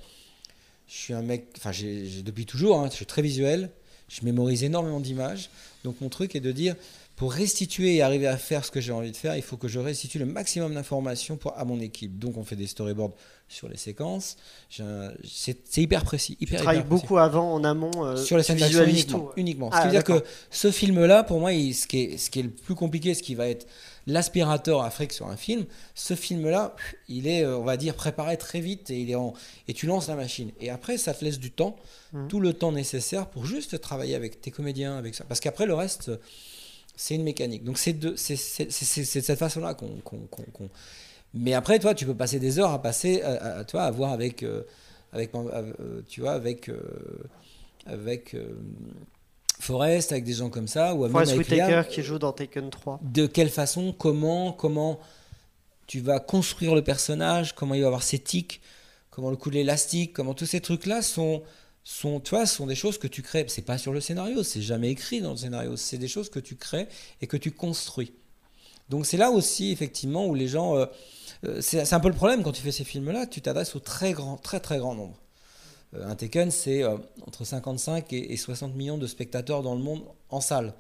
Je suis un mec. Enfin, j'ai depuis toujours, hein, je suis très visuel. Je mémorise énormément d'images. Donc, mon truc est de dire pour restituer et arriver à faire ce que j'ai envie de faire, il faut que je restitue le maximum d'informations pour- à mon équipe. Donc, on fait des storyboards sur les séquences. C'est hyper précis. Tu Hyper, travailles précis beaucoup avant, en amont. euh, sur les tu scènes uniquement. ouais. uniquement. Ce Ah, qui veut dire que ce film-là, pour moi, il- ce, qui est, ce qui est le plus compliqué, ce qui va être l'aspirateur à fric sur un film, ce film-là, il est, euh, on va dire, préparé très vite et, il est en, et tu lances la machine. Et après, ça te laisse du temps, Mhm. tout le temps nécessaire pour juste travailler avec tes comédiens, avec ça. Parce qu'après, le reste, c'est une mécanique. Donc, c'est de, c'est, c'est- c'est- c'est- c'est de cette façon-là qu'on, qu'on- qu'on- qu'on- Mais après, toi, tu peux passer des heures à passer, à, à- à- toi, à voir avec, euh, avec, euh, tu vois, avec, euh, avec euh, Forrest, avec des gens comme ça, ou Forest avec Whitaker Liam, qui joue dans Taken 3. de quelle façon, comment, comment tu vas construire le personnage, comment il va avoir ses tics, comment le coup de l'élastique, comment tous ces trucs-là sont, sont, tu vois, sont des choses que tu crées. C'est pas sur le scénario, c'est jamais écrit dans le scénario. C'est des choses que tu crées et que tu construis. Donc c'est là aussi effectivement où les gens, euh, euh, c'est un peu le problème quand tu fais ces films-là, tu t'adresses au très grand, très très grand nombre. Euh, un Taken, c'est euh, entre 55 et, et 60 millions de spectateurs dans le monde en salle.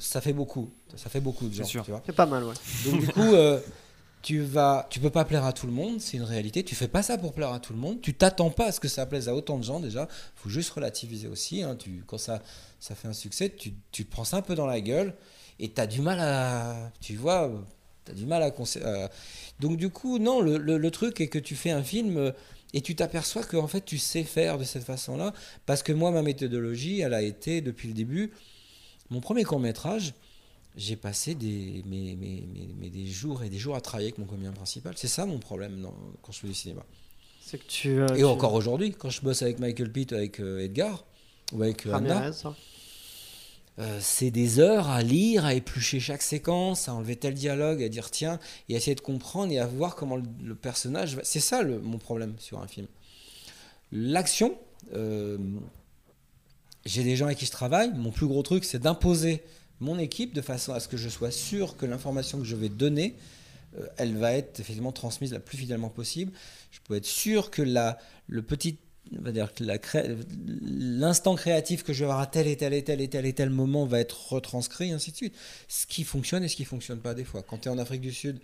Ça fait beaucoup, ça fait beaucoup de gens. C'est pas mal, ouais. Donc du coup, euh, tu vas, tu peux pas plaire à tout le monde, c'est une réalité. Tu fais pas ça pour plaire à tout le monde. Tu t'attends pas à ce que ça plaise à autant de gens déjà. Faut juste relativiser aussi. hein. Quand ça, ça fait un succès, tu, tu te prends ça un peu dans la gueule et tu as du mal à, tu vois, tu as du mal à, à- Donc du coup, non, le, le- le truc est que tu fais un film. euh, et tu t'aperçois que en fait tu sais faire de cette façon-là parce que moi ma méthodologie elle a été depuis le début mon premier court métrage j'ai passé des, mais, mais- mais- des jours et des jours à travailler avec mon comédien principal. C'est ça mon problème dans- quand je fais du cinéma. C'est que tu. euh, et tu- encore aujourd'hui, quand je bosse avec Michael Pitt, avec euh, Edgar, ou avec euh, Anna, hein. euh, c'est des heures à lire, à éplucher chaque séquence, à enlever tel dialogue, à dire tiens, et à essayer de comprendre et à voir comment le, le personnage. va- C'est ça le- mon problème sur un film. L'action, j'ai des gens avec qui je travaille. Mon plus gros truc, c'est d'imposer mon équipe de façon à ce que je sois sûr que l'information que je vais donner, euh, elle va être transmise la plus fidèlement possible. Je peux être sûr que la, le petit va dire l'instant créatif que je vais avoir à tel et tel et tel et tel et tel moment va être retranscrit, et ainsi de suite. Ce qui fonctionne et ce qui fonctionne pas des fois. Quand tu es en Afrique du Sud,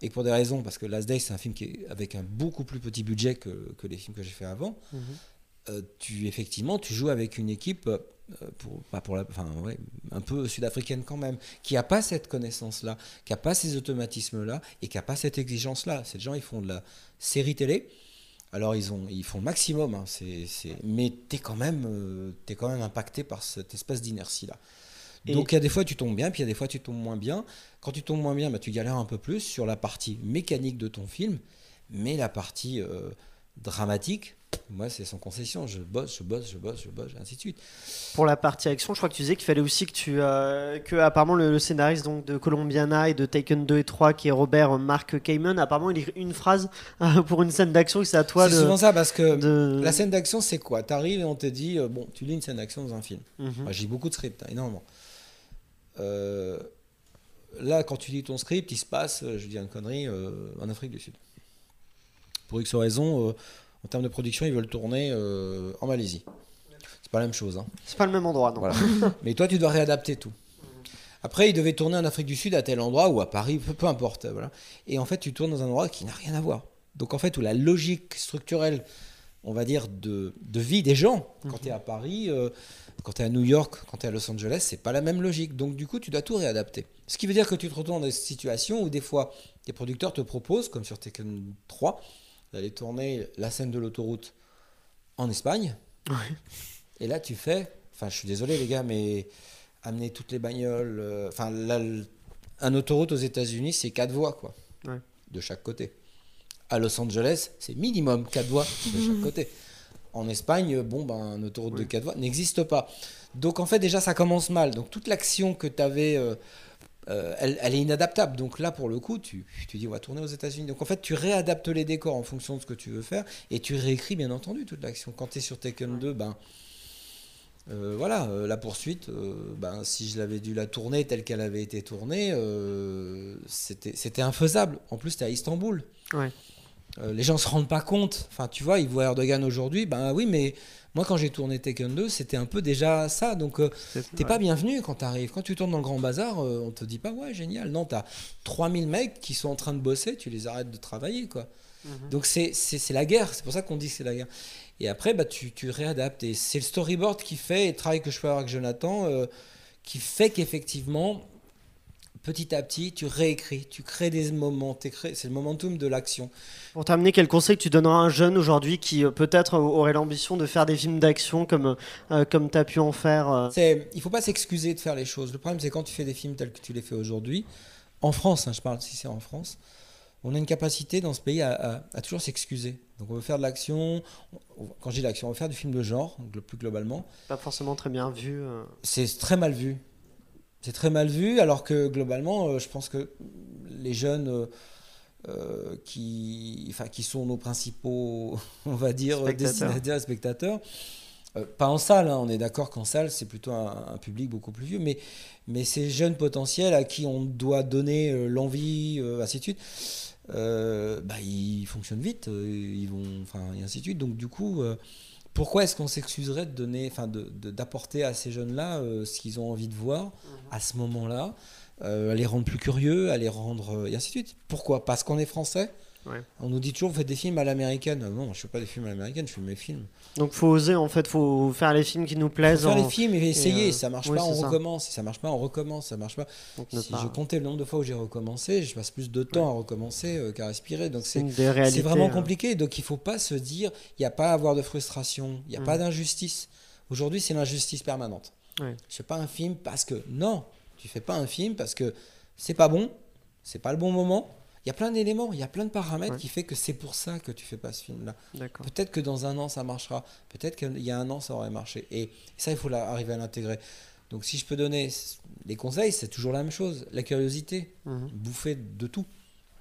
et pour des raisons, parce que Last Day, c'est un film qui est avec un beaucoup plus petit budget que, les films que j'ai fait avant, Mhm. Tu effectivement tu joues avec une équipe euh, pour, pas pour la, enfin, ouais, un peu sud-africaine quand même, qui n'a pas cette connaissance-là, qui n'a pas ces automatismes-là et qui n'a pas cette exigence-là. Ces gens, ils font de la série télé. Alors ils, ont, ils font le maximum, hein, c'est, c'est- mais tu es, quand même, euh, quand même impacté par cette espèce d'inertie-là. Donc il y a des fois tu tombes bien, puis il y a des fois tu tombes moins bien. Quand tu tombes moins bien, bah, tu galères un peu plus sur la partie mécanique de ton film, mais la partie euh, dramatique, moi c'est sans concession, je bosse, je bosse, je bosse, je bosse, et ainsi de suite. Pour la partie action, je crois que tu disais qu'il fallait aussi que tu. euh, que apparemment le, le scénariste donc, de Colombiana et de Taken 2 et 3, qui est Robert Mark Kamen, apparemment il écrit une phrase euh, pour une scène d'action et c'est à toi C'est de. souvent ça parce que de- la scène d'action c'est quoi? T'arrives et on te dit, euh, bon, tu lis une scène d'action dans un film. Mhm. Moi, j'ai beaucoup de scripts, hein, énormément. Euh, là, quand tu lis ton script, il se passe, je dire une connerie, en Afrique du Sud. Pour X raison, en termes de production, ils veulent tourner euh, en Malaisie. C'est pas la même chose. hein. C'est pas le même endroit, non Voilà. Mais toi, tu dois réadapter tout. Après, ils devaient tourner en Afrique du Sud à tel endroit ou à Paris, peu, peu importe. Voilà. Et en fait, tu tournes dans un endroit qui n'a rien à voir. Donc, en fait, où la logique structurelle, on va dire, de, de vie des gens, quand tu es à Paris, euh, quand tu es à New York, quand tu es à Los Angeles, c'est pas la même logique. Donc, du coup, tu dois tout réadapter. Ce qui veut dire que tu te retrouves dans des situations où, des fois, tes producteurs te proposent, comme sur Tekken 3, d'aller tourner la scène de l'autoroute en Espagne. Et là, tu fais. Enfin, je suis désolé, les gars, mais amener toutes les bagnoles. euh, Enfin, un autoroute aux États-Unis, c'est quatre voies, quoi. Ouais. De chaque côté. À Los Angeles, c'est minimum quatre voies de chaque côté. En Espagne, bon, ben, un autoroute de quatre voies n'existe pas. Donc, en fait, déjà, ça commence mal. Donc, toute l'action que tu avais. euh, euh, elle, elle est inadaptable. Donc là, pour le coup, tu, tu dis on va tourner aux États-Unis. Donc en fait, tu réadaptes les décors en fonction de ce que tu veux faire et tu réécris bien entendu toute l'action. Quand tu es sur Tekken 2, ben euh, voilà, euh, la poursuite, euh, ben, si je l'avais dû la tourner telle qu'elle avait été tournée, c'était c'était infaisable. En plus, tu à Istanbul. Ouais. Euh, les gens se rendent pas compte. Enfin, tu vois, ils voient Erdogan aujourd'hui. Ben oui, mais moi, quand j'ai tourné Tekken 2, c'était un peu déjà ça. Donc, euh, T'es pas bienvenu quand t'arrives. Quand tu tournes dans le grand bazar, euh, on te dit pas ouais génial. Non, t'as 3000 mecs qui sont en train de bosser, tu les arrêtes de travailler quoi. Donc c'est c'est c'est la guerre. C'est pour ça qu'on dit que c'est la guerre. Et après bah tu, tu réadaptes et c'est le storyboard qui fait et le travail que je fais avec Jonathan euh, qui fait qu'effectivement petit à petit tu réécris, tu crées des moments, c'est le momentum de l'action. Pour terminer, quel conseil tu donneras à un jeune aujourd'hui qui euh, peut-être aurait l'ambition de faire des films d'action comme, euh, comme tu as pu en faire euh, C'est, il faut pas s'excuser de faire les choses. Le problème, c'est quand tu fais des films tels que tu les fais aujourd'hui, en France, hein, je parle si c'est en France, on a une capacité dans ce pays à, à- à toujours s'excuser. Donc on veut faire de l'action. on- Quand je dis l'action, on veut faire du film de genre, plus globalement. Pas forcément très bien vu. euh. C'est très mal vu. C'est très mal vu, alors que globalement, euh, je pense que les jeunes euh, euh, qui, enfin, qui sont nos principaux, on va dire, Spectateurs. destinataires et spectateurs, euh, pas en salle, hein, on est d'accord qu'en salle, c'est plutôt un, un public beaucoup plus vieux, mais, mais ces jeunes potentiels à qui on doit donner euh, l'envie, ainsi de suite, bah, ils fonctionnent vite, ils vont, enfin, et ainsi de suite. Donc, du coup, pourquoi est-ce qu'on s'excuserait de donner, enfin, de- de- d'apporter à ces jeunes-là euh, ce qu'ils ont envie de voir à ce moment-là, euh, à les rendre plus curieux, à les rendre, euh, et ainsi de suite. Pourquoi? Parce qu'on est français? Ouais. On nous dit toujours, vous faites des films à l'américaine. Non, je fais pas des films à l'américaine, je fais mes films. Donc faut oser en fait, faut faire les films qui nous plaisent. Faut faire en- les films et essayer. et, euh, si ça marche oui, pas, on ça. recommence. Si ça marche pas, on recommence. Ça marche pas. Donc ne si pas- je comptais le nombre de fois où j'ai recommencé, je passe plus de temps à recommencer euh, qu'à respirer. Donc C'est vraiment euh. compliqué. Donc il faut pas se dire, il n'y a pas à avoir de frustration, il n'y a Mhm. pas d'injustice. Aujourd'hui, c'est l'injustice permanente. Ouais. Je fais pas un film parce que non, tu fais pas un film parce que c'est pas bon, c'est pas le bon moment. Il y a plein d'éléments, il y a plein de paramètres Ouais. qui fait que c'est pour ça que tu fais pas ce film-là. Peut-être que dans un an ça marchera, peut-être qu'il y a un an ça aurait marché. Et ça, il faut arriver à l'intégrer. Donc si je peux donner des conseils, c'est toujours la même chose. La curiosité, Mhm. bouffer de tout,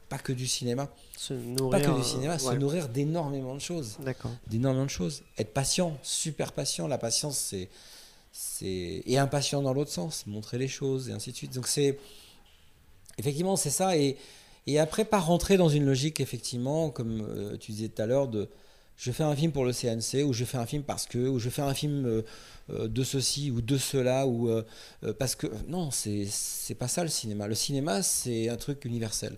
pas que du cinéma. Se Pas nourrir. que euh, du cinéma, se ouais. nourrir d'énormément de choses. D'accord. D'énormément de choses. Être patient, super patient. La patience, c'est. c'est Et impatient dans l'autre sens, montrer les choses, et ainsi de suite. Donc c'est. Effectivement, c'est ça. Et, et après, pas rentrer dans une logique, effectivement, comme euh, tu disais tout à l'heure, de je fais un film pour le CNC, ou je fais un film parce que, ou je fais un film euh, euh, de ceci ou de cela, ou euh, parce que. Non, c'est pas ça le cinéma. Le cinéma, c'est un truc universel.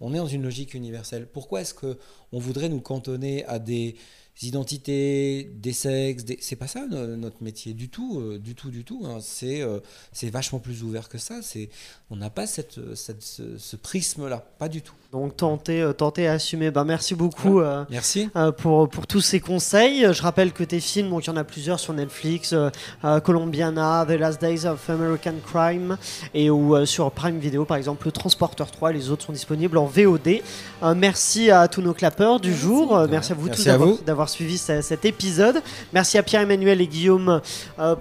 On est dans une logique universelle. Pourquoi est-ce que on voudrait nous cantonner à des identités, des sexes des... C'est pas ça notre métier du tout, euh, du tout, du tout. Hein. C'est euh, c'est vachement plus ouvert que ça. C'est on n'a pas cette, cette ce, ce prisme-là, pas du tout. Donc tenter, euh, tenter à assumer. Ben, merci beaucoup euh, merci. Euh, pour, pour tous ces conseils. Je rappelle que tes films, donc il y en a plusieurs sur Netflix, Colombiana, The Last Days of American Crime, et ou sur Prime Video par exemple, Le Transporteur 3, les autres sont disponibles en VOD. merci à tous nos clappeurs du jour. merci à vous tous d'avoir suivi cet épisode. Merci à Pierre-Emmanuel et Guillaume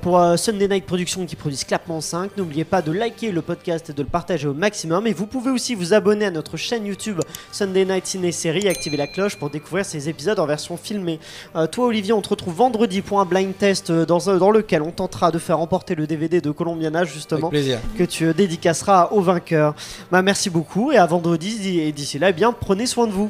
pour Sunday Night Productions qui produisent Clapement 5. N'oubliez pas de liker le podcast et de le partager au maximum. Et vous pouvez aussi vous abonner à notre chaîne YouTube Sunday Night Ciné Série. Activez la cloche pour découvrir ces épisodes en version filmée. Euh, toi, Olivier, on te retrouve vendredi pour un blind test euh, dans, dans lequel on tentera de faire remporter le DVD de Colombiana, justement, que tu euh, dédicaceras au vainqueur. Bah, merci beaucoup et à vendredi. Et d'ici là, eh bien, prenez soin de vous.